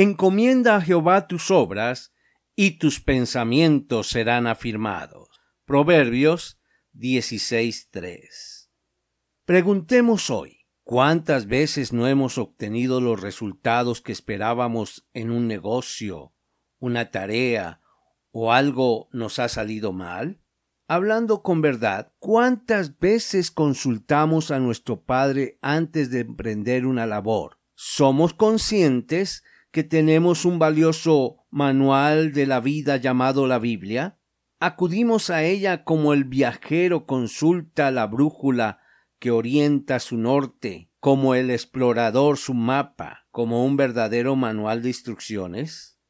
Encomienda a Jehová tus obras, y tus pensamientos serán afirmados. Proverbios 16.3. Preguntemos hoy, ¿cuántas veces no hemos obtenido los resultados que esperábamos en un negocio, una tarea o algo nos ha salido mal? Hablando con verdad, ¿cuántas veces consultamos a nuestro Padre antes de emprender una labor? ¿Somos conscientes que tenemos un valioso manual de la vida llamado la Biblia? ¿Acudimos a ella como el viajero consulta la brújula que orienta su norte, como el explorador su mapa, como un verdadero manual de instrucciones?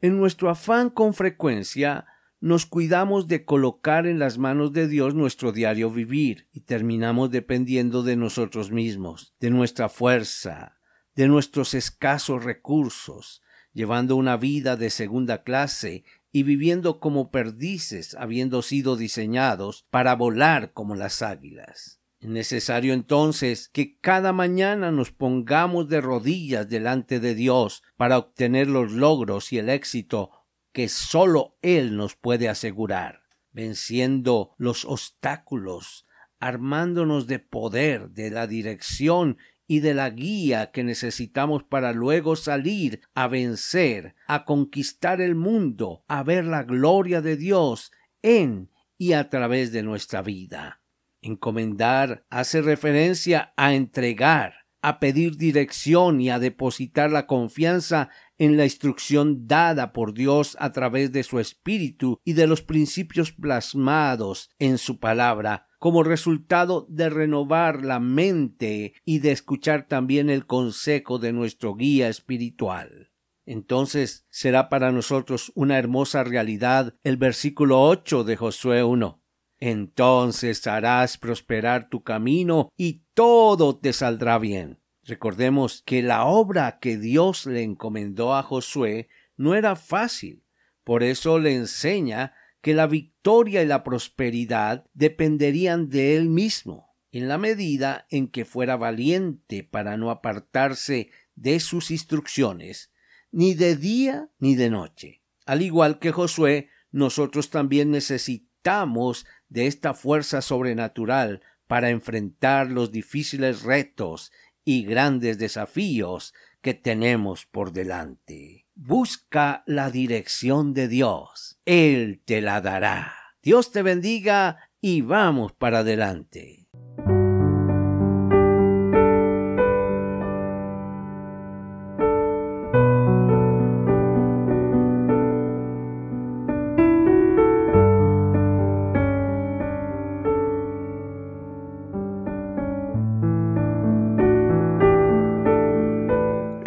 En nuestro afán con frecuencia nos cuidamos de colocar en las manos de Dios nuestro diario vivir y terminamos dependiendo de nosotros mismos, de nuestra fuerza, de nuestros escasos recursos, llevando una vida de segunda clase y viviendo como perdices, habiendo sido diseñados para volar como las águilas. Es necesario entonces que cada mañana nos pongamos de rodillas delante de Dios para obtener los logros y el éxito que sólo Él nos puede asegurar, venciendo los obstáculos, armándonos de poder, de la dirección y de la guía que necesitamos para luego salir a vencer, a conquistar el mundo, a ver la gloria de Dios en y a través de nuestra vida. Encomendar hace referencia a entregar, a pedir dirección y a depositar la confianza en la instrucción dada por Dios a través de su Espíritu y de los principios plasmados en su palabra como resultado de renovar la mente y de escuchar también el consejo de nuestro guía espiritual. Entonces será para nosotros una hermosa realidad el versículo ocho de Josué 1. Entonces harás prosperar tu camino y todo te saldrá bien. Recordemos que la obra que Dios le encomendó a Josué no era fácil. Por eso le enseña que la victoria y la prosperidad dependerían de él mismo, en la medida en que fuera valiente para no apartarse de sus instrucciones, ni de día ni de noche. Al igual que Josué, nosotros también necesitamos de esta fuerza sobrenatural para enfrentar los difíciles retos y grandes desafíos que tenemos por delante. Busca la dirección de Dios. Él te la dará. Dios te bendiga y vamos para adelante.